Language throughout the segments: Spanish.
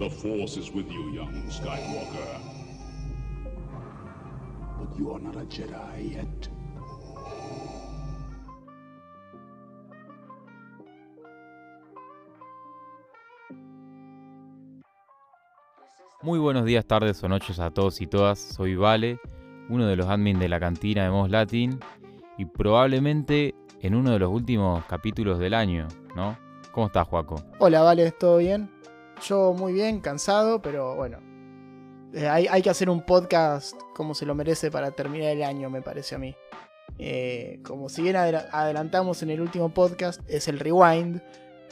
The Force is with you, young Skywalker. But you are not a Jedi yet. Muy buenos días, tardes o noches a todos y todas. Soy Vale, uno de los admins de la cantina de Mos Latin y probablemente en uno de los últimos capítulos del año, ¿no? ¿Cómo estás, Juaco? Hola, Vale, ¿todo bien? Yo muy bien, cansado, pero bueno. Eh, hay, hay que hacer un podcast como se lo merece para terminar el año, me parece a mí. Eh, como si bien adela- adelantamos en el último podcast, es el rewind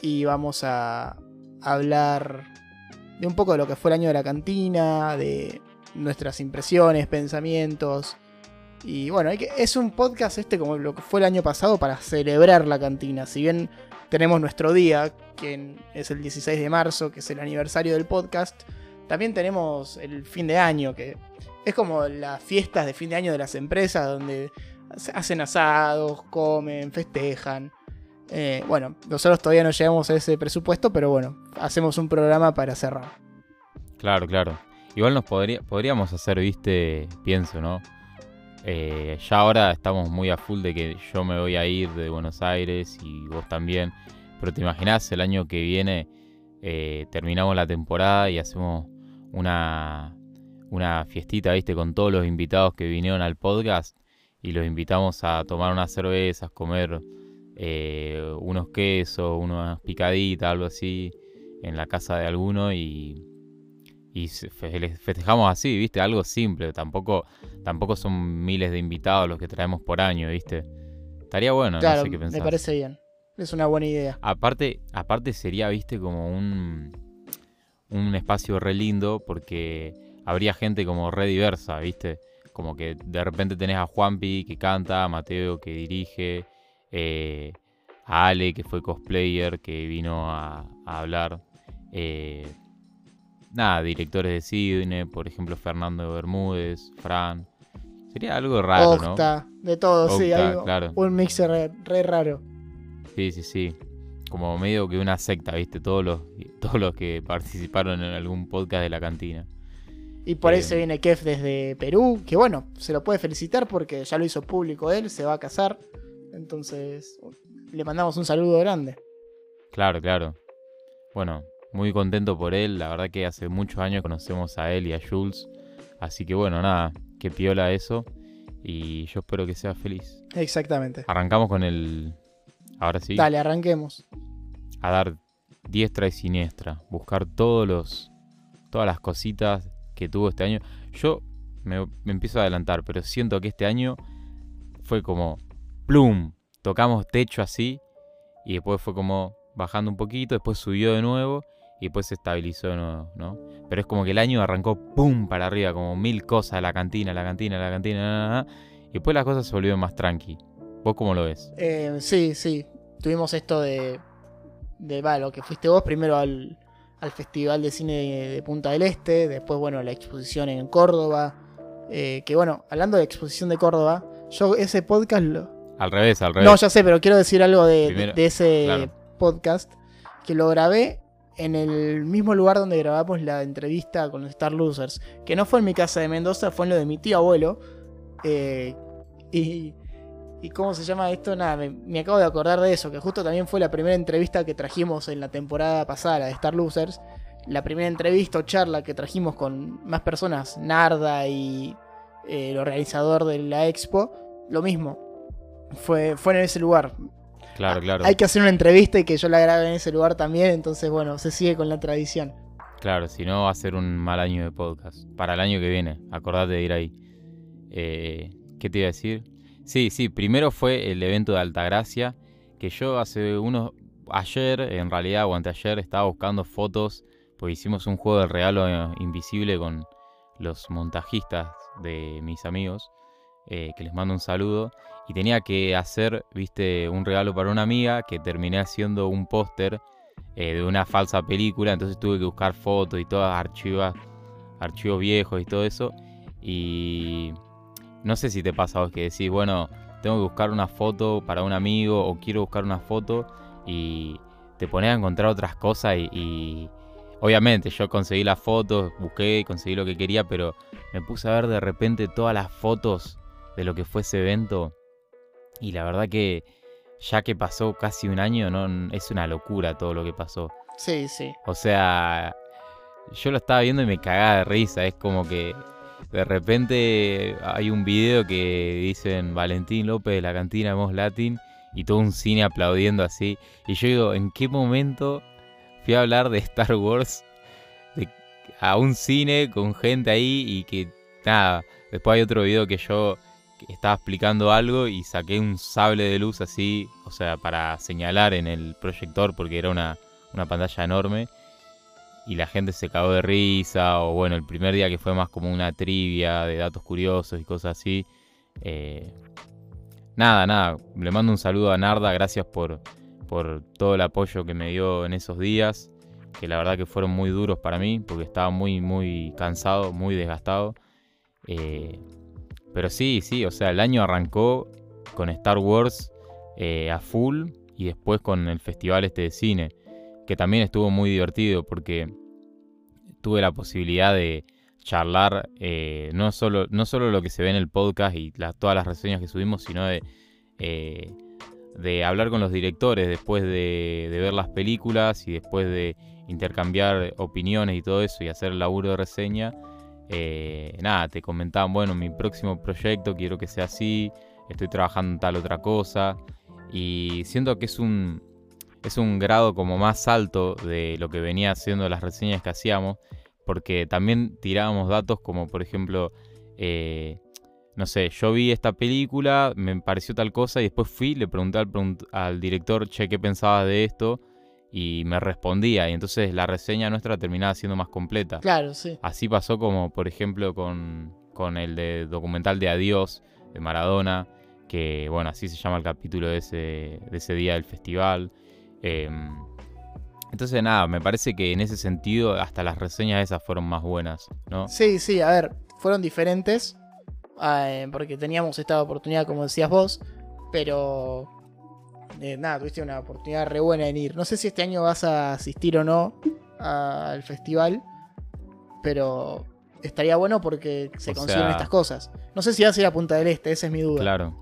y vamos a hablar de un poco de lo que fue el año de la cantina, de nuestras impresiones, pensamientos. Y bueno, es un podcast este como lo que fue el año pasado para celebrar la cantina. Si bien tenemos nuestro día, que es el 16 de marzo, que es el aniversario del podcast, también tenemos el fin de año, que es como las fiestas de fin de año de las empresas, donde hacen asados, comen, festejan. Eh, bueno, nosotros todavía no llegamos a ese presupuesto, pero bueno, hacemos un programa para cerrar. Claro, claro. Igual nos podría, podríamos hacer, viste, pienso, ¿no? Eh, ya ahora estamos muy a full de que yo me voy a ir de Buenos Aires y vos también. Pero te imaginás el año que viene eh, terminamos la temporada y hacemos una, una fiestita, viste, con todos los invitados que vinieron al podcast y los invitamos a tomar unas cervezas, comer eh, unos quesos, unas picaditas, algo así, en la casa de alguno y, y festejamos así, ¿viste? Algo simple, tampoco, tampoco son miles de invitados los que traemos por año, ¿viste? Estaría bueno, claro, no sé qué me pensás. parece bien. Es una buena idea. Aparte, aparte sería, viste, como un, un espacio re lindo porque habría gente como re diversa, viste. Como que de repente tenés a Juanpi que canta, a Mateo que dirige, eh, a Ale que fue cosplayer que vino a, a hablar. eh, nada, directores de cine, por ejemplo Fernando Bermúdez, Fran. Sería algo raro, ¿no? Octa, de todo, sí, hay claro. un mix re, re raro. Sí, sí, sí. Como medio que una secta, ¿viste? Todos los, todos los que participaron en algún podcast de la cantina. Y por Eh, se viene Kef desde Perú, que bueno, se lo puede felicitar porque ya lo hizo público él, se va a casar. Entonces, le mandamos un saludo grande. Claro, claro. Bueno, muy contento por él. La verdad que hace muchos años conocemos a él y a Jules. Así que bueno, nada, que piola eso. Y yo espero que sea feliz. Exactamente. Arrancamos con el... Ahora sí. Dale, arranquemos. a dar diestra y siniestra, buscar todos los, todas las cositas que tuvo este año. Yo me, me empiezo a adelantar, pero siento que este año fue como plum, tocamos techo así y después fue como bajando un poquito, después subió de nuevo y después se estabilizó de nuevo, ¿no? Pero es como que el año arrancó pum para arriba, como mil cosas, la cantina, la cantina, la cantina, na, na, na, y después las cosas se volvieron más tranqui. ¿Vos cómo lo ves? Eh, sí, sí. Tuvimos esto de. de va, lo que fuiste vos primero al, al Festival de Cine de, de Punta del Este. Después, bueno, la exposición en Córdoba. eh, que bueno, hablando de exposición de Córdoba, yo ese podcast lo, Al revés, al revés. No, ya sé, pero quiero decir algo de, Primero, de ese claro. podcast que lo grabé en el mismo lugar donde grabamos la entrevista con los Star Losers. Que no fue en mi casa de Mendoza, fue en lo de mi tío abuelo. Eh, y, cómo se llama esto, nada, me, me acabo de acordar de eso, que justo también fue la primera entrevista que trajimos en la temporada pasada, la de Star Losers. La primera entrevista o charla que trajimos con más personas, Narda y eh, el organizador de la expo, lo mismo. Fue, fue en ese lugar. Claro, claro. Hay que hacer una entrevista y que yo la grabe en ese lugar también, entonces bueno, se sigue con la tradición. Claro, si no va a ser un mal año de podcast. Para el año que viene, acordate de ir ahí. Eh, ¿Qué te iba a decir? Sí, sí, primero fue el evento de Altagracia, que yo hace unos... Ayer, en realidad, o anteayer, estaba buscando fotos, porque hicimos un juego de regalo eh, invisible con los montajistas de mis amigos, eh, que les mando un saludo, y tenía que hacer, viste, un regalo para una amiga, que terminé haciendo un póster eh, de una falsa película, entonces tuve que buscar fotos y todas archivas, archivos viejos y todo eso. Y no sé si te pasa vos que decís, bueno, tengo que buscar una foto para un amigo o quiero buscar una foto y te pones a encontrar otras cosas y, y- obviamente yo conseguí las fotos, busqué, conseguí lo que quería, pero me puse a ver de repente todas las fotos de lo que fue ese evento y la verdad que ya que pasó casi un año, no es una locura todo lo que pasó. Sí, sí. O sea, yo lo estaba viendo y me cagaba de risa. Es como que de repente hay un video que dicen Valentín López de la cantina Mos Latin y todo un cine aplaudiendo así. Y yo digo, ¿en qué momento fui a hablar de Star Wars a un cine con gente ahí y que nada? Después hay otro video que yo estaba explicando algo y saqué un sable de luz así, o sea, para señalar en el proyector porque era una, una pantalla enorme y la gente se cagó de risa, o bueno, el primer día que fue más como una trivia de datos curiosos y cosas así. Eh, nada, nada, le mando un saludo a Narda, gracias por, por todo el apoyo que me dio en esos días, que la verdad que fueron muy duros para mí, porque estaba muy, muy cansado, muy desgastado. Eh, pero sí, sí, o sea, el año arrancó con Star Wars eh, a full y después con el festival este de cine que también estuvo muy divertido porque tuve la posibilidad de charlar eh, no, solo, no solo lo que se ve en el podcast y todas las reseñas que subimos, sino de, eh, de hablar con los directores después de, ver las películas y después de intercambiar opiniones y todo eso y hacer el laburo de reseña. Eh, nada, te comentaban, bueno, mi próximo proyecto quiero que sea así, estoy trabajando en tal otra cosa y siento que es un, es un grado como más alto de lo que venía haciendo las reseñas que hacíamos, porque también tirábamos datos como por ejemplo, eh, no sé, yo vi esta película, me pareció tal cosa y después fui, le pregunté al, director, che, ¿qué pensabas de esto? Y me respondía, y entonces la reseña nuestra terminaba siendo más completa. Claro, sí. Así pasó como, por ejemplo, con, con el de documental de Adiós, de Maradona, que, bueno, así se llama el capítulo de ese, de ese día del festival. Em, entonces nada, me parece que en ese sentido hasta las reseñas esas fueron más buenas, ¿no? Sí, sí, a ver, fueron diferentes. Eh, porque teníamos esta oportunidad, como decías vos, pero eh, nada, tuviste una oportunidad re buena en ir. No sé si este año vas a asistir o no al festival, pero estaría bueno porque se consiguen estas cosas. No sé si vas a ir a Punta del Este, esa es mi duda. Claro.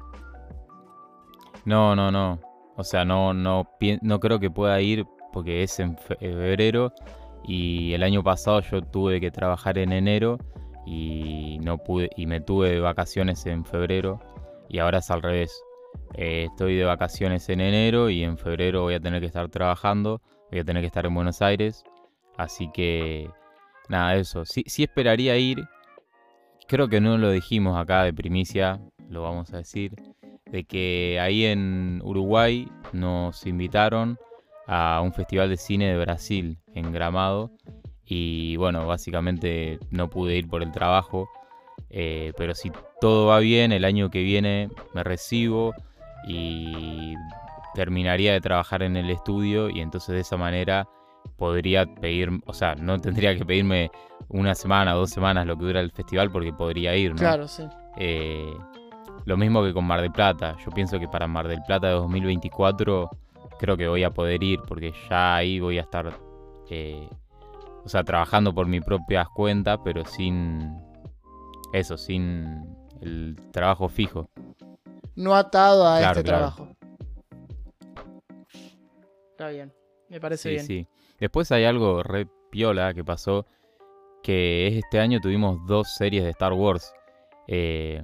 No, no, no. O sea, no, no, no creo que pueda ir porque es en febrero y el año pasado yo tuve que trabajar en enero y no pude y me tuve de vacaciones en febrero y ahora es al revés. Eh, estoy de vacaciones en enero y en febrero voy a tener que estar trabajando, voy a tener que estar en Buenos Aires, así que nada, eso. Sí, sí esperaría ir. Creo que no lo dijimos acá de primicia, lo vamos a decir de que ahí en Uruguay nos invitaron a un festival de cine de Brasil en Gramado y bueno, básicamente no pude ir por el trabajo, eh, pero si todo va bien, el año que viene me recibo y terminaría de trabajar en el estudio y entonces de esa manera podría pedir, o sea, no tendría que pedirme una semana o dos semanas lo que dura el festival porque podría ir, ¿no? Claro, sí. Eh, lo mismo que con Mar del Plata. Yo pienso que para Mar del Plata de 2024 creo que voy a poder ir porque ya ahí voy a estar, eh, o sea, trabajando por mi propia cuenta, pero sin eso, sin el trabajo fijo. No atado a este trabajo. Está bien, me parece bien. Sí. Después hay algo re piola que pasó, que es este año tuvimos dos series de Star Wars. Eh,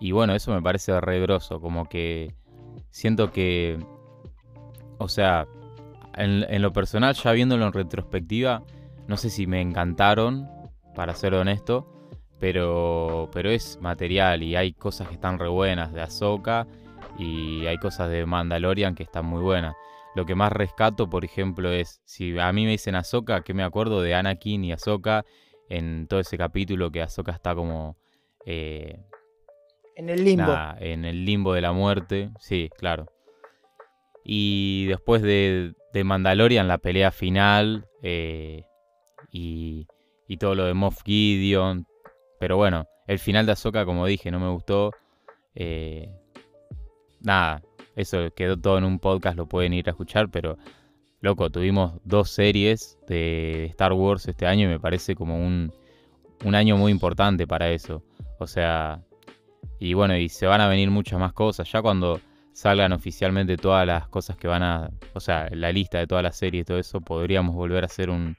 y bueno, eso me parece re grosso, como que siento que, o sea, en, lo personal, ya viéndolo en retrospectiva, no sé si me encantaron, para ser honesto, pero, pero es material y hay cosas que están re buenas de Ahsoka y hay cosas de Mandalorian que están muy buenas. Lo que más rescato, por ejemplo, es si a mí me dicen Ahsoka, que me acuerdo de Anakin y Ahsoka en todo ese capítulo que Ahsoka está como eh, en el limbo. en el limbo de la muerte, sí, claro. Y después de, de Mandalorian, la pelea final eh, y, y, todo lo de Moff Gideon. Pero bueno, el final de Ahsoka, como dije, no me gustó. Eh, nada, eso quedó todo en un podcast, lo pueden ir a escuchar, pero loco, tuvimos dos series de Star Wars este año y me parece como un, un año muy importante para eso. O sea, y bueno, y se van a venir muchas más cosas. Ya cuando salgan oficialmente todas las cosas que van a, o sea, la lista de todas las series y todo eso, podríamos volver a hacer un,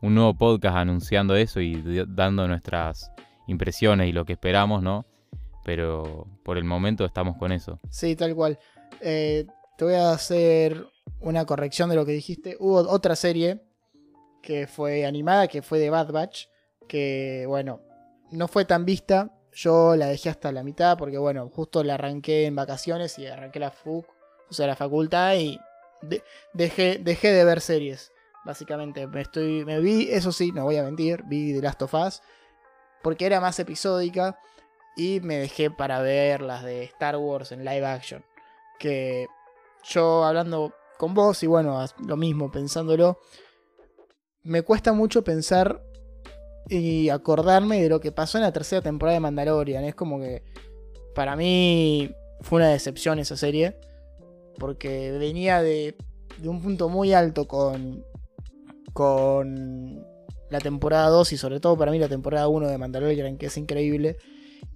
un nuevo podcast anunciando eso y dando nuestras impresiones y lo que esperamos, ¿no? Pero por el momento estamos con eso. Sí, tal cual. Eh, te voy a hacer una corrección de lo que dijiste. Hubo otra serie que fue animada, que fue de Bad Batch, que bueno, no fue tan vista. Yo la dejé hasta la mitad porque bueno, justo la arranqué en vacaciones y arranqué la FUC, o sea, la facultad y de- dejé, dejé de ver series. Básicamente, me estoy me vi, eso sí, no voy a mentir, vi The Last of Us porque era más episódica y me dejé para ver las de Star Wars en live action. Que yo hablando con vos y bueno, lo mismo pensándolo, me cuesta mucho pensar y acordarme de lo que pasó en la tercera temporada de Mandalorian. Es como que para mí fue una decepción esa serie. Porque venía de, de un punto muy alto con, con la temporada 2 y sobre todo para mí la temporada 1 de Mandalorian, que es increíble.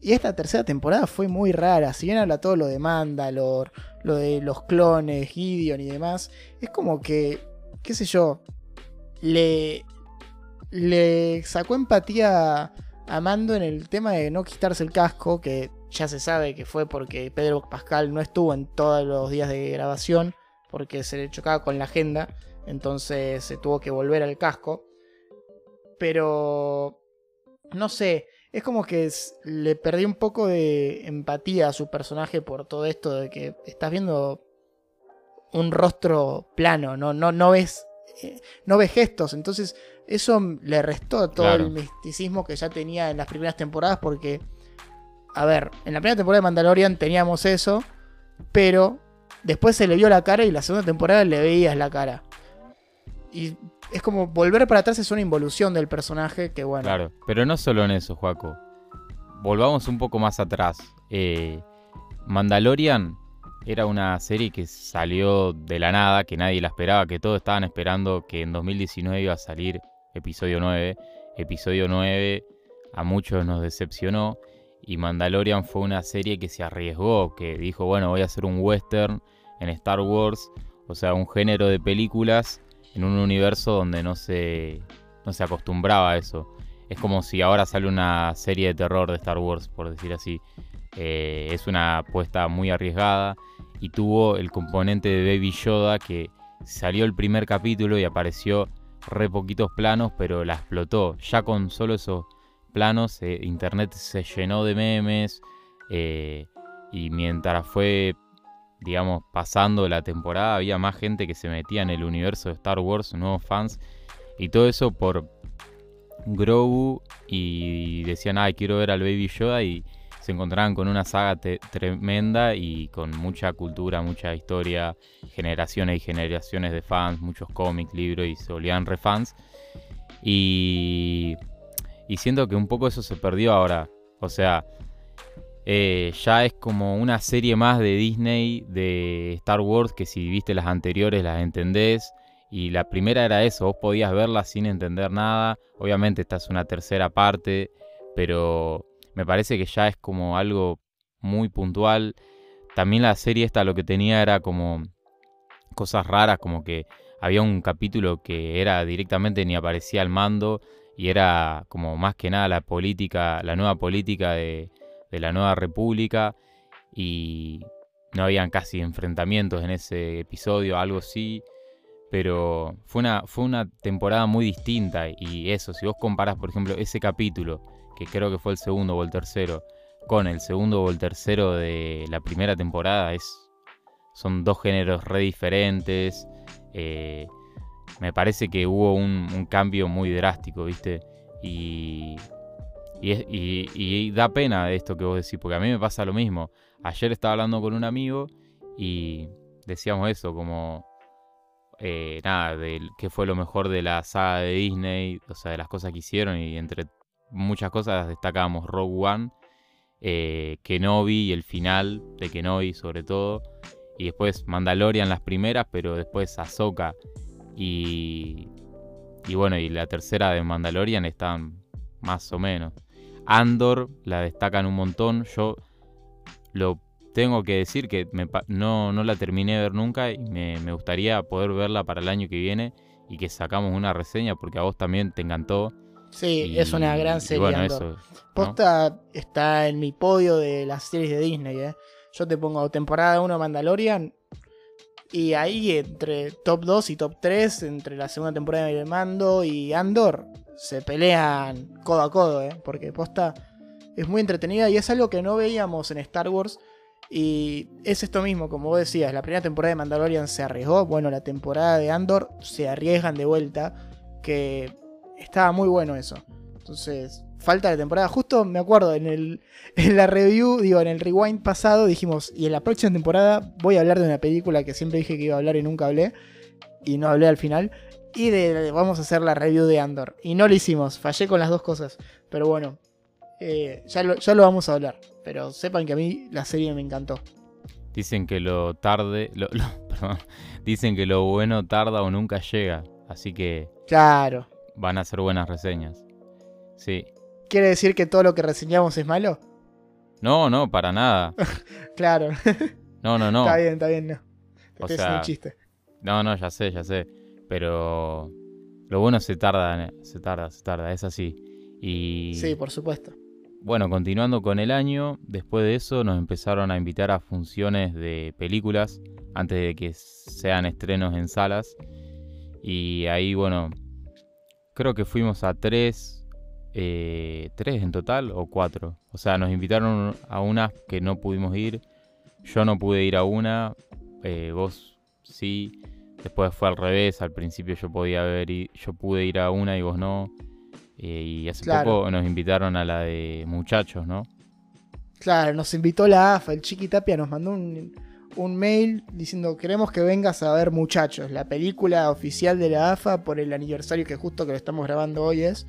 Y esta tercera temporada fue muy rara. Si bien habla todo lo de Mandalor, lo de los clones, Gideon y demás, es como que, qué sé yo, le, le sacó empatía a Mando en el tema de no quitarse el casco, que ya se sabe que fue porque Pedro Pascal no estuvo en todos los días de grabación, porque se le chocaba con la agenda, entonces se tuvo que volver al casco. Pero, no sé, es como que es- le perdí un poco de empatía a su personaje por todo esto de que estás viendo un rostro plano, no, no, no ves eh, no ves gestos, entonces eso le restó todo Claro. el misticismo que ya tenía en las primeras temporadas porque a ver, en la primera temporada de Mandalorian teníamos eso, pero después se le vio la cara y la segunda temporada le veías la cara. Y es como volver para atrás es una involución del personaje que bueno, Claro, pero no solo en eso, Juaco. Volvamos un poco más atrás. Eh, Mandalorian era una serie que salió de la nada, que nadie la esperaba, que todos estaban esperando que en 2019 iba a salir episodio 9. Episodio 9 a muchos nos decepcionó y Mandalorian fue una serie que se arriesgó, que dijo, bueno, voy a hacer un western en Star Wars, o sea, un género de películas en un universo donde no se, no se acostumbraba a eso. Es como si ahora sale una serie de terror de Star Wars, por decir así. Eh, es una apuesta muy arriesgada y tuvo el componente de Baby Yoda que salió el primer capítulo y apareció re poquitos planos, pero la explotó. Ya con solo esos planos, eh, internet se llenó de memes eh, y mientras fue, digamos, pasando la temporada, había más gente que se metía en el universo de Star Wars, nuevos fans, y todo eso por Grogu y decían, ay, quiero ver al Baby Yoda y se encontraban con una saga tremenda y con mucha cultura, mucha historia, generaciones y generaciones de fans, muchos cómics, libros y se volvían refans. Y, y siento que un poco eso se perdió ahora. O sea, eh, ya es como una serie más de Disney, de Star Wars, que si viste las anteriores las entendés. Y la primera era eso, vos podías verla sin entender nada. Obviamente esta es una tercera parte, pero me parece que ya es como algo muy puntual. También la serie esta lo que tenía era como cosas raras, como que había un capítulo que era directamente ni aparecía al mando y era como más que nada la política, la nueva política de, de la nueva república y no habían casi enfrentamientos en ese episodio, algo así pero fue una, fue una temporada muy distinta y eso, si vos comparás, por ejemplo, ese capítulo, que creo que fue el segundo o el tercero, con el segundo o el tercero de la primera temporada, es, son dos géneros re diferentes. eh, me parece que hubo un, un cambio muy drástico, ¿viste? Y, y, es- y- da pena esto que vos decís, porque a mí me pasa lo mismo. Ayer estaba hablando con un amigo y decíamos eso, como eh, nada, de qué fue lo mejor de la saga de Disney, o sea, de las cosas que hicieron y entre muchas cosas destacábamos Rogue One, eh, Kenobi y el final de Kenobi sobre todo, y después Mandalorian las primeras, pero después Ahsoka Y, y bueno, y la tercera de Mandalorian están más o menos. Andor la destacan un montón. Yo lo tengo que decir que no, no la terminé de ver nunca y me, gustaría poder verla para el año que viene y que sacamos una reseña porque a vos también te encantó. Sí, es una gran serie. Bueno, eso, Posta está en mi podio de las series de Disney. ¿eh? Yo te pongo temporada 1 Mandalorian y ahí entre top 2 y top 3, entre la segunda temporada de Mando y Andor, se pelean codo a codo, ¿eh? porque posta es muy entretenida y es algo que no veíamos en Star Wars. Y es esto mismo, como vos decías, la primera temporada de Mandalorian se arriesgó, bueno, la temporada de Andor se arriesgan de vuelta, que estaba muy bueno eso. Entonces, falta de temporada. Justo me acuerdo en, el, en la review, digo, en el rewind pasado dijimos, y en la próxima temporada voy a hablar de una película que siempre dije que iba a hablar y nunca hablé, y no hablé al final. Y de, vamos a hacer la review de Andor. Y no lo hicimos, fallé con las dos cosas. Pero bueno, eh, ya, lo, ya lo vamos a hablar. Pero sepan que a mí la serie me encantó. Dicen que lo tarde, dicen que lo bueno tarda o nunca llega. Así que... Claro. Van a ser buenas reseñas. Sí. ¿Quiere decir que todo lo que reseñamos es malo? No, no, para nada. claro. No, no, no. Está bien, está bien, no. Este es un chiste. No, no, ya sé, ya sé. Pero lo bueno se tarda, se tarda, se tarda, es así. Y Sí, por supuesto. Bueno, continuando con el año, después de eso nos empezaron a invitar a funciones de películas antes de que sean estrenos en salas. Y ahí, bueno, creo que fuimos a tres, eh, tres en total o cuatro. O sea, nos invitaron a unas que no pudimos ir. Yo no pude ir a una, eh, vos sí. Después fue al revés, al principio yo podía ver y yo pude ir a una y vos no. Eh, y hace poco nos invitaron a la de muchachos, ¿no? Claro, nos invitó la AFA, el Chiqui Tapia nos mandó un, un mail diciendo queremos que vengas a ver muchachos, la película oficial de la AFA por el aniversario que justo que lo estamos grabando hoy es.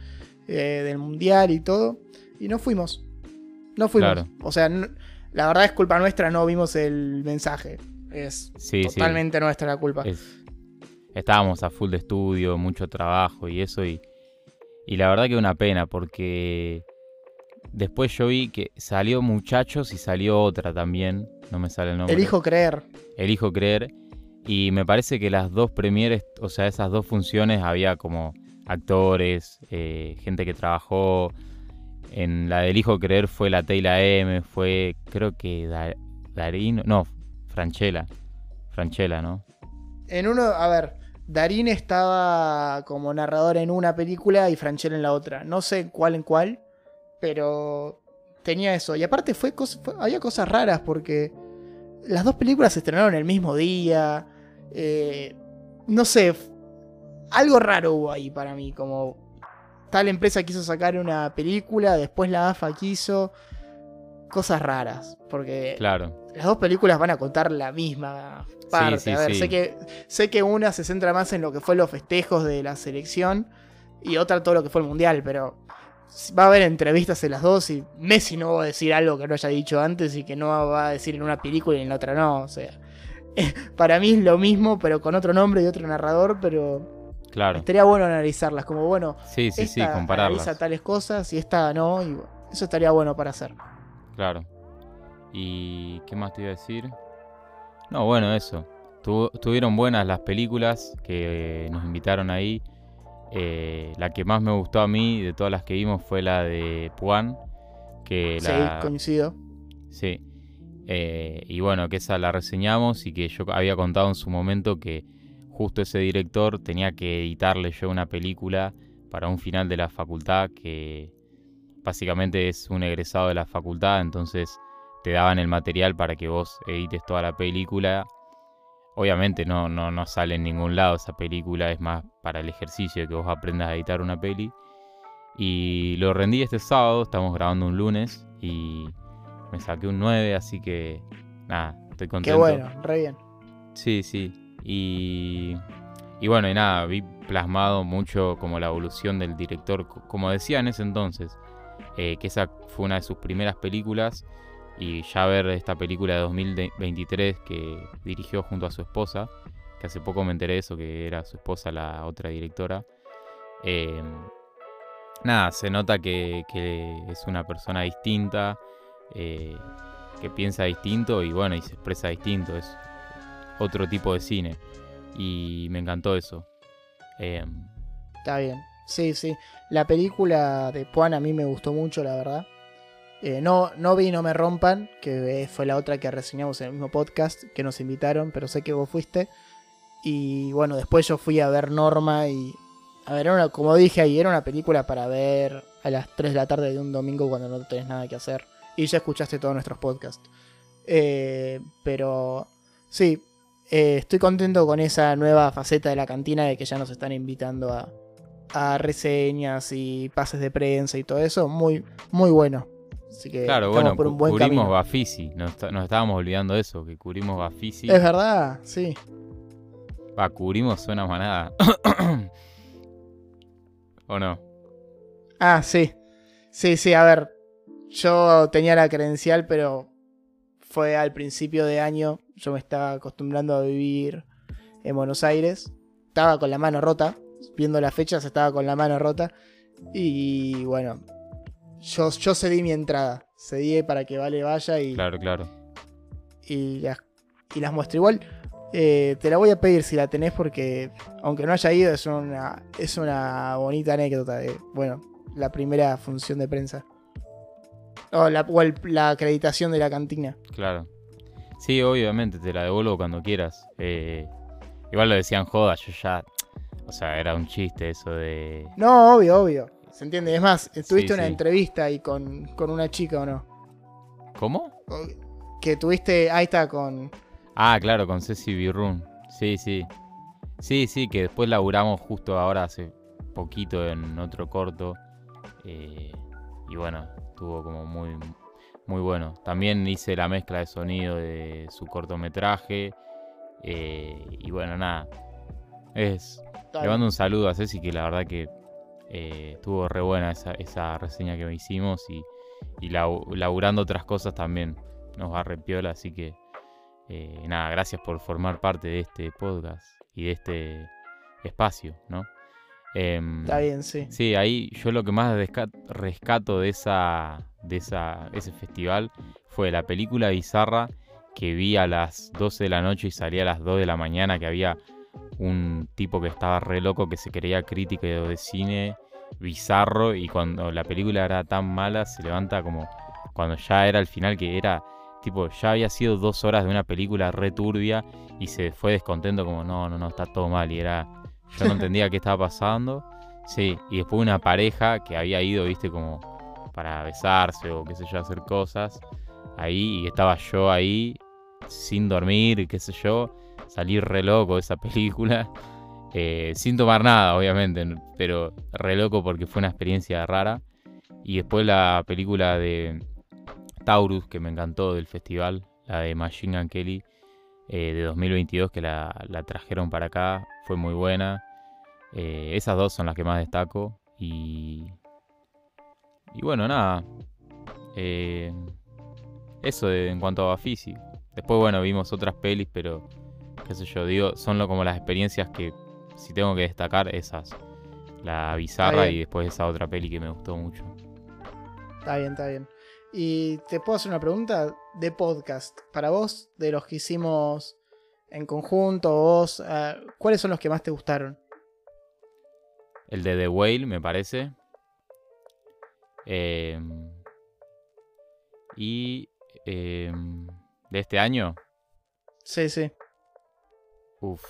Eh, del mundial y todo. Y no fuimos. No fuimos. O sea, la verdad es culpa nuestra, no vimos el mensaje. Es totalmente nuestra la culpa. Estábamos a full de estudio, mucho trabajo y eso. Y, y la verdad que una pena porque después yo vi que salió Muchachos y salió otra también. No me sale el nombre. Elijo creer. Elijo creer. Y me parece que las dos premieres, o sea, esas dos funciones había como actores, eh, gente que trabajó. En la del Hijo Creer fue la Teyla M, fue creo que Darín, no, Franchella, Franchella, ¿no? En uno, a ver, Darín estaba como narrador en una película y Franchella en la otra. No sé cuál en cuál, pero tenía eso. Y aparte fue, había cosas raras porque las dos películas se estrenaron el mismo día. Eh, no sé, algo raro hubo ahí para mí, como tal empresa quiso sacar una película, después la AFA quiso cosas raras, porque claro. Las dos películas van a contar la misma parte. a ver, sé que sé que una se centra más en lo que fue los festejos de la selección y otra todo lo que fue el mundial, pero va a haber entrevistas en las dos y Messi no va a decir algo que no haya dicho antes y que no va a decir en una película y en la otra no, o sea, para mí es lo mismo, pero con otro nombre y otro narrador, pero Claro. Estaría bueno analizarlas, como bueno, sí, sí, sí, compararlas. analiza tales cosas y esta no, y eso estaría bueno para hacer. Claro. ¿Y qué más te iba a decir? No, bueno, eso. tuvieron buenas las películas que nos invitaron ahí. Eh, la que más me gustó a mí de todas las que vimos fue la de Puan. Que sí, coincido. Sí. Eh, y bueno, que esa la reseñamos y que yo había contado en su momento que justo ese director tenía que editarle yo una película para un final de la facultad que básicamente es un egresado de la facultad, entonces te daban el material para que vos edites toda la película. Obviamente no, no, no sale en ningún lado esa película, es más para el ejercicio de que vos aprendas a editar una peli. Y lo rendí este sábado, estamos grabando un lunes y me saqué un 9, así que nada, estoy contento. Qué bueno, re bien. Sí, sí. Y, y bueno, y nada, vi plasmado mucho como la evolución del director, como decía en ese entonces, eh, que esa fue una de sus primeras películas y ya ver esta película de 2023 que dirigió junto a su esposa, que hace poco me enteré de eso, que era su esposa la otra directora. Eh, nada, se nota que, que es una persona distinta, eh, que piensa distinto y bueno, y se expresa distinto, es otro tipo de cine. Y me encantó eso. Eh, Está bien. Sí, sí. La película de Juan a mí me gustó mucho, la verdad. Eh, no, no vi No Me Rompan, que eh, fue la otra que reseñamos en el mismo podcast, que nos invitaron, pero sé que vos fuiste. Y bueno, después yo fui a ver Norma y... A ver, una- como dije ahí, era una película para ver a las 3 de la tarde de un domingo cuando no tenés nada que hacer. Y ya escuchaste todos nuestros podcasts. Eh, pero sí, estoy contento con esa nueva faceta de la cantina de que ya nos están invitando a, a reseñas y pases de prensa y todo eso. Muy, muy bueno. Así que claro, bueno, por un cu- buen cubrimos camino. Bafisi, nos, nos estábamos olvidando de eso, que cubrimos Bafisi. Es verdad, sí. Va, cubrimos suena manada. ¿O no? Ah, sí. Sí, sí, a ver. Yo tenía la credencial, pero fue al principio de año. Yo me estaba acostumbrando a vivir en Buenos Aires. Estaba con la mano rota. Viendo las fechas, estaba con la mano rota. Y bueno, yo, yo cedí mi entrada. Cedí para que Vale vaya y, Claro, claro. y, las, y las muestre. Igual, eh, te la voy a pedir si la tenés porque, aunque no haya ido, es una, es una bonita anécdota de, bueno, la primera función de prensa. O la, o el- la acreditación de la cantina. Claro. Sí, obviamente, te la devuelvo cuando quieras. Eh, igual lo decían joda, yo ya. O sea, era un chiste eso de. No, obvio, obvio. ¿Se entiende? Es más, tuviste Sí, una sí. entrevista ahí con, con una chica o no. ¿Cómo? Que tuviste, ahí está, con... Ah, claro, con Ceci Birrun. Sí, sí. Sí, sí, que después laburamos justo ahora hace poquito en otro corto. eh, y bueno, estuvo como muy, muy bueno. También hice la mezcla de sonido de su cortometraje. eh, y bueno, nada. Es. Le mando un saludo a Ceci, que la verdad que eh, estuvo re buena esa, esa reseña que hicimos. Y, y laburando otras cosas también nos va re piola, así que. Eh, nada, gracias por formar parte de este podcast y de este espacio, ¿no? Em, Está bien, sí. Sí, ahí yo lo que más rescato de esa de esa ese festival fue la película bizarra que vi a las 12 de la noche y salía a las 2 de la mañana que había un tipo que estaba re loco que se creía crítico de cine bizarro y cuando la película era tan mala se levanta como cuando ya era el final que era tipo ya había sido dos horas de una película re turbia y se fue descontento como no no no está todo mal y era yo no entendía qué estaba pasando. Sí y después una pareja que había ido viste como para besarse o qué sé yo hacer cosas ahí y estaba yo ahí sin dormir qué sé yo salí re loco de esa película eh, sin tomar nada obviamente pero re loco porque fue una experiencia rara. Y después la película de Taurus que me encantó del festival la de Machine Gun Kelly eh, de 2022 que la, trajeron para acá fue muy buena. Eh, esas dos son las que más destaco y y bueno nada. Eso en cuanto a Bafisi después bueno vimos otras pelis pero qué sé yo digo son lo- como las experiencias que si tengo que destacar esas la bizarra y después esa otra peli que me gustó mucho Está bien, está bien. Y te puedo hacer una pregunta de podcast. Para vos, de los que hicimos en conjunto, vos, ah, ¿cuáles son los que más te gustaron? El de The Whale, me parece. Eh, y eh, de este año, Sí, sí. Uff.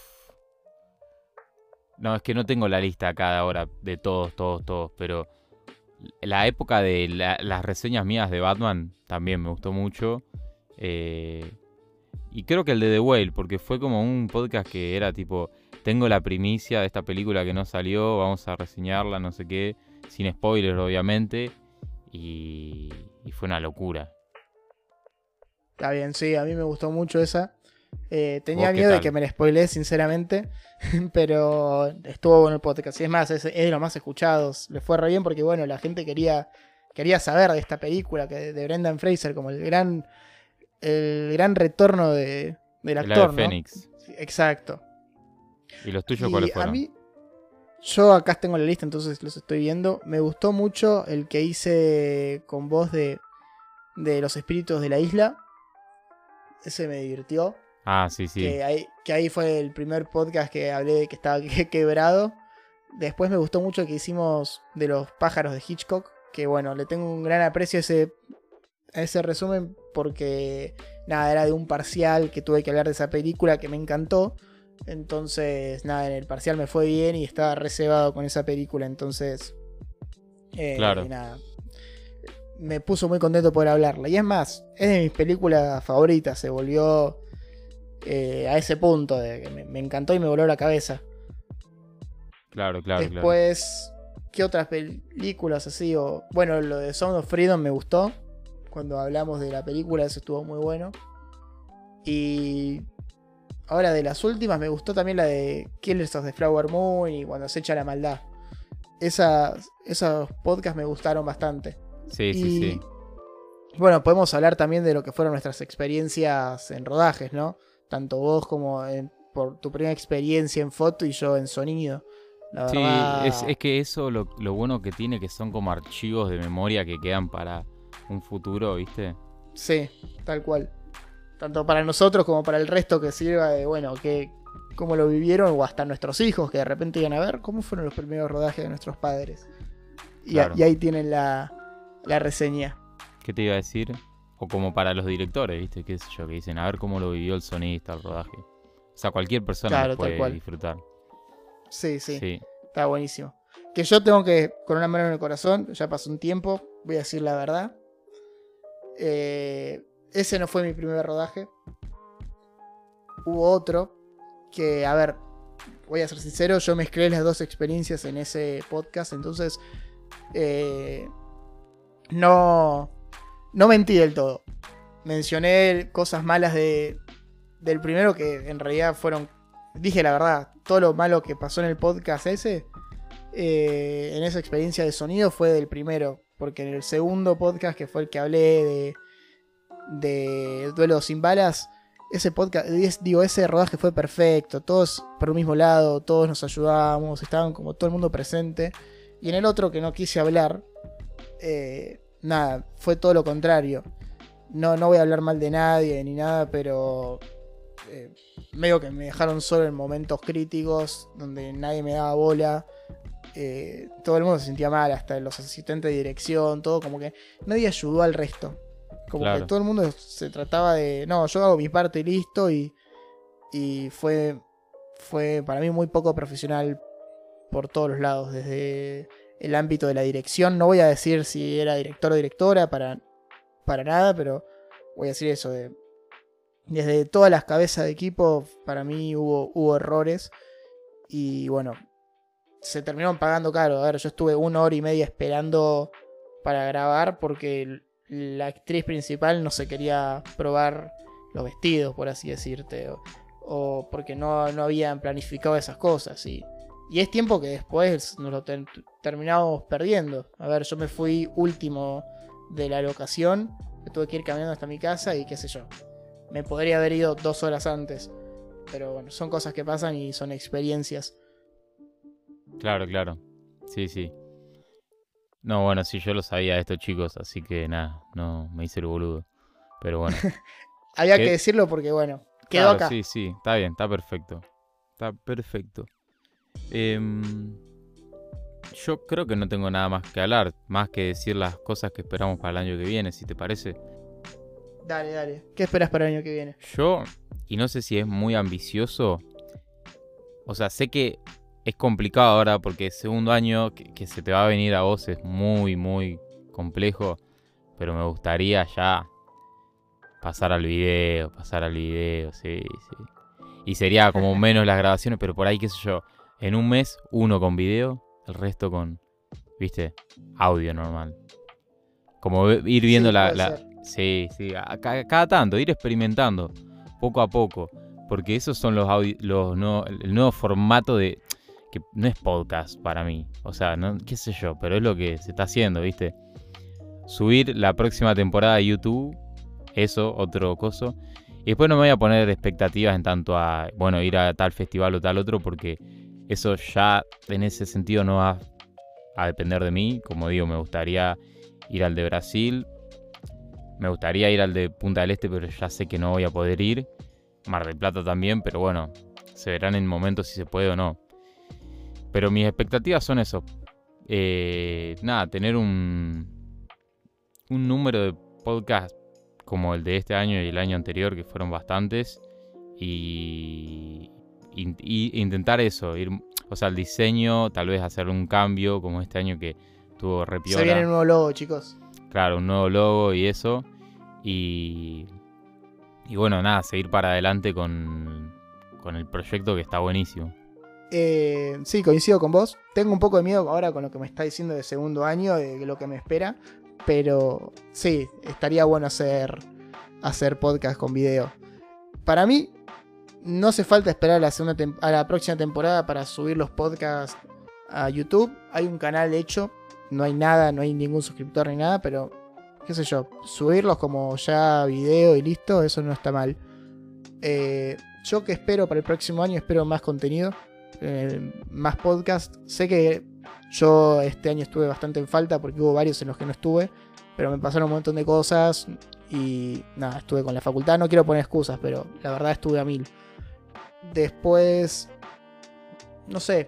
No, es que no tengo la lista acá ahora de todos, todos, todos, pero la época de la- las reseñas mías de Batman también me gustó mucho. Eh, y creo que el de The Whale, porque fue como un podcast que era tipo, tengo la primicia de esta película que no salió, vamos a reseñarla, no sé qué, sin spoilers obviamente, y fue una locura. Está bien, sí, a mí me gustó mucho esa. Eh, tenía ¿Vos qué miedo de que me la spoileé, sinceramente. pero estuvo bueno el podcast. Y es más, es, es de los más escuchados. Le fue re bien porque, bueno, la gente quería, quería saber de esta película que de Brendan Fraser, como el gran, el gran retorno de, del El actor. ave ¿no? Fénix. Exacto. ¿Y los tuyos Y cuáles a fueron? mí, yo acá tengo la lista, entonces los estoy viendo. Me gustó mucho el que hice con voz de, de los espíritus de la isla. Ese me divirtió. Ah, sí, sí. Que, ahí, que ahí fue el primer podcast que hablé de que estaba que- quebrado. Después me gustó mucho que hicimos de los pájaros de Hitchcock. Que bueno, le tengo un gran aprecio a ese, a ese resumen porque nada, era de un parcial que tuve que hablar de esa película que me encantó. Entonces, nada, en el parcial me fue bien y estaba reservado con esa película. Entonces, eh, Claro. nada, me puso muy contento por hablarla. Y es más, es de mis películas favoritas. Se volvió eh, a ese punto de que me, me encantó y me voló la cabeza. Claro, claro, claro. Después, ¿qué otras películas así? O, bueno, lo de Sound of Freedom me gustó. Cuando hablamos de la película, eso estuvo muy bueno. Y ahora de las últimas, me gustó también la de Killers of the Flower Moon y cuando se echa la maldad. Esas, esos podcasts me gustaron bastante. Sí, sí, sí. Bueno, podemos hablar también de lo que fueron nuestras experiencias en rodajes, ¿no? Tanto vos como en- por tu primera experiencia en foto y yo en sonido. La Sí, verdad, es, es que eso lo, lo bueno que tiene que son como archivos de memoria que quedan para un futuro, ¿viste? Sí, tal cual. Tanto para nosotros como para el resto que sirva de, bueno, que cómo lo vivieron o hasta nuestros hijos que de repente iban a ver cómo fueron los primeros rodajes de nuestros padres. Y, a- y ahí tienen la, la reseña. ¿Qué te iba a decir? O como para los directores, ¿viste? ¿Qué sé yo? Que dicen, a ver cómo lo vivió el sonista, el rodaje. O sea, cualquier persona Claro, puede cual. disfrutar. Sí, sí, Sí. está buenísimo. Que yo tengo que, con una mano en el corazón, ya pasó un tiempo, voy a decir la verdad. Eh, ese no fue mi primer rodaje. Hubo otro que, a ver, voy a ser sincero, yo mezclé las dos experiencias en ese podcast, entonces eh, no, no mentí del todo. Mencioné cosas malas de, del primero que en realidad fueron, dije la verdad, todo lo malo que pasó en el podcast ese, eh, en esa experiencia de sonido fue del primero, porque en el segundo podcast que fue el que hablé de, de Duelo sin balas, ese podcast, digo, ese rodaje fue perfecto, todos por un mismo lado, todos nos ayudábamos, estaban como todo el mundo presente. Y en el otro que no quise hablar, eh, nada, fue todo lo contrario. No, no voy a hablar mal de nadie ni nada, pero eh, medio que me dejaron solo en momentos críticos donde nadie me daba bola. Eh, todo el mundo se sentía mal, hasta los asistentes de dirección, todo como que nadie ayudó al resto. Como Claro. que todo el mundo se trataba de, no, yo hago mi parte y listo y, y fue, fue para mí muy poco profesional por todos los lados, desde el ámbito de la dirección. No voy a decir si era director o directora para, para nada, pero voy a decir eso. De, desde todas las cabezas de equipo, para mí hubo, hubo errores. Y bueno, se terminaron pagando caro. A ver, yo estuve una hora y media esperando para grabar porque la actriz principal no se quería probar los vestidos, por así decirte. O, o porque no, no habían planificado esas cosas. Y, y es tiempo que después nos lo ter- terminamos perdiendo. A ver, yo me fui último de la locación. Me tuve que ir caminando hasta mi casa y qué sé yo. Me podría haber ido dos horas antes. Pero bueno, son cosas que pasan y son experiencias. Claro, claro. Sí, sí. No, bueno, sí, yo lo sabía de estos chicos, así que nada, no me hice el boludo. Pero bueno. Había ¿Qué? que decirlo porque bueno, quedó Claro, acá. Sí, sí, está bien, está perfecto. Está perfecto. Em, yo creo que no tengo nada más que hablar, más que decir las cosas que esperamos para el año que viene, si te parece. Dale, dale. ¿Qué esperas para el año que viene? Yo, y no sé si es muy ambicioso, o sea, sé que es complicado ahora porque el segundo año que, que se te va a venir a vos es muy, muy complejo, pero me gustaría ya pasar al video, pasar al video, sí, sí. Y sería como menos las grabaciones, pero por ahí, qué sé yo, en un mes uno con video, el resto con, viste, audio normal. Como ir viendo Sí, la. Sí, sí, a- cada tanto, ir experimentando, poco a poco. Porque esos son los, audi- los no- el nuevo formato de... que no es podcast para mí. O sea, no, qué sé yo, pero es lo que se está haciendo, ¿viste? Subir la próxima temporada a YouTube, eso, otro coso. Y después no me voy a poner expectativas en tanto a, bueno, ir a tal festival o tal otro, porque eso ya en ese sentido no va a depender de mí. Como digo, me gustaría ir al de Brasil, me gustaría ir al de Punta del Este, pero ya sé que no voy a poder ir. Mar del Plata también, pero bueno, se verán en momentos si se puede o no. Pero mis expectativas son eso. Eh, nada, tener un, un número de podcasts como el de este año y el año anterior, que fueron bastantes. Y, intentar eso, ir, o sea, el diseño, tal vez hacer un cambio, como este año que tuvo repiola. Se viene un nuevo logo, chicos. Claro, un nuevo logo y eso. Y, y bueno, nada, seguir para adelante con, con el proyecto que está buenísimo. Eh, sí, coincido con vos. Tengo un poco de miedo ahora con lo que me está diciendo de segundo año, de lo que me espera. Pero sí, estaría bueno hacer, hacer podcast con video. Para mí, no hace falta esperar a la, a la próxima temporada para subir los podcasts a YouTube. Hay un canal hecho, no hay nada, no hay ningún suscriptor ni nada, pero qué sé yo, subirlos como ya video y listo, eso no está mal. Eh, yo que espero para el próximo año, espero más contenido, eh, más podcast. Sé que yo este año estuve bastante en falta porque hubo varios en los que no estuve, pero me pasaron un montón de cosas y nada, estuve con la facultad. No quiero poner excusas, pero la verdad estuve a mil. Después, no sé,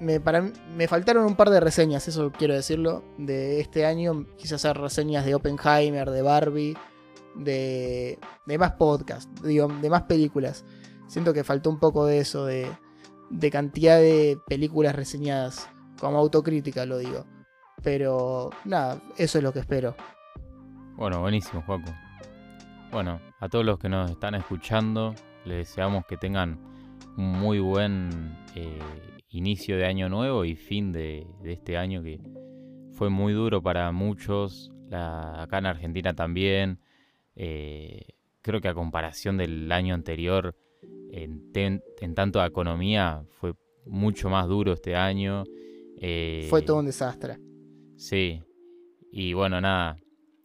me, para, me faltaron un par de reseñas, eso quiero decirlo, de este año. Quise hacer reseñas de Oppenheimer, de Barbie, de, de más podcasts, digo, de más películas. Siento que faltó un poco de eso, de, de cantidad de películas reseñadas. Como autocrítica lo digo. Pero nada, eso es lo que espero. Bueno, buenísimo, Juaco. Bueno, a todos los que nos están escuchando, les deseamos que tengan un muy buen eh, inicio de año nuevo y fin de, este año que fue muy duro para muchos, acá en Argentina también. Eh, creo que a comparación del año anterior, en, en tanto a economía, fue mucho más duro este año. Eh, Fue todo un desastre. Sí. Y bueno, nada.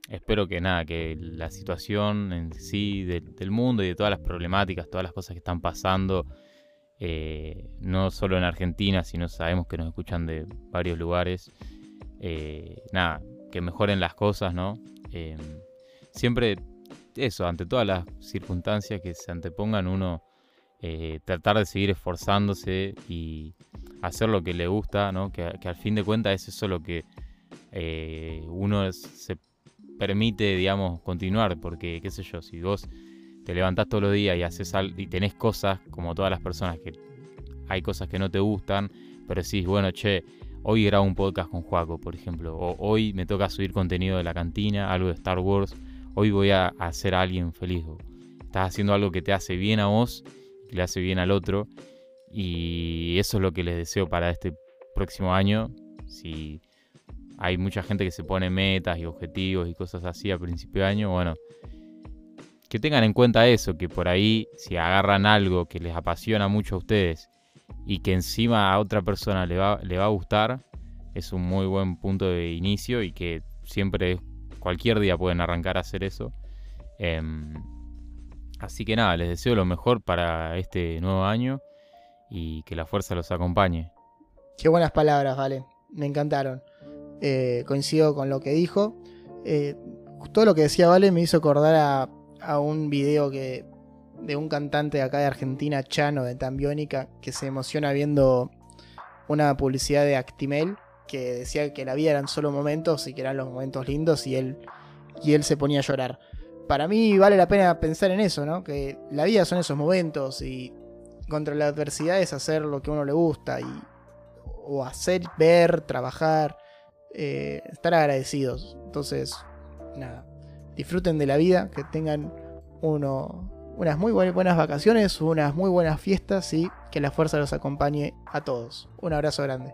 Espero que nada, que la situación en sí del mundo y de todas las problemáticas, todas las cosas que están pasando, eh, no solo en Argentina, sino sabemos que nos escuchan de varios lugares. Eh, nada, que mejoren las cosas, ¿no? siempre eso, ante todas las circunstancias que se antepongan, uno tratar de seguir esforzándose y hacer lo que le gusta, ¿no? Que, al fin de cuentas es eso lo que eh, uno se permite, digamos, continuar, porque, qué sé yo, si vos te levantás todos los días y haces y tenés cosas, como todas las personas, que hay cosas que no te gustan, pero decís, bueno, che, hoy grabo un podcast con Juaco, por ejemplo, o hoy me toca subir contenido de la cantina, algo de Star Wars, hoy voy a hacer a alguien feliz. Estás haciendo algo que te hace bien a vos, que le hace bien al otro, y eso es lo que les deseo para este próximo año. Si hay mucha gente que se pone metas y objetivos y cosas así a principio de año, bueno, que tengan en cuenta eso, que por ahí si agarran algo que les apasiona mucho a ustedes y que encima a otra persona le va, le va a gustar, es un muy buen punto de inicio y que siempre, cualquier día pueden arrancar a hacer eso. Em, así que nada, les deseo lo mejor para este nuevo año y que la fuerza los acompañe. Qué buenas palabras, vale. Me encantaron. Eh, coincido con lo que dijo. Eh, todo lo que decía Vale me hizo acordar a, un video que de un cantante de acá de Argentina, Chano, de Tambiónica, que se emociona viendo una publicidad de Actimel que decía que la vida eran solo momentos y que eran los momentos lindos y él, y él se ponía a llorar. Para mí vale la pena pensar en eso, ¿no? Que la vida son esos momentos y contra la adversidad es hacer lo que a uno le gusta y, o hacer, ver, trabajar, eh, estar agradecidos. Entonces, nada, disfruten de la vida, que tengan unas muy buenas vacaciones, unas muy buenas fiestas y que la fuerza los acompañe a todos. Un abrazo grande.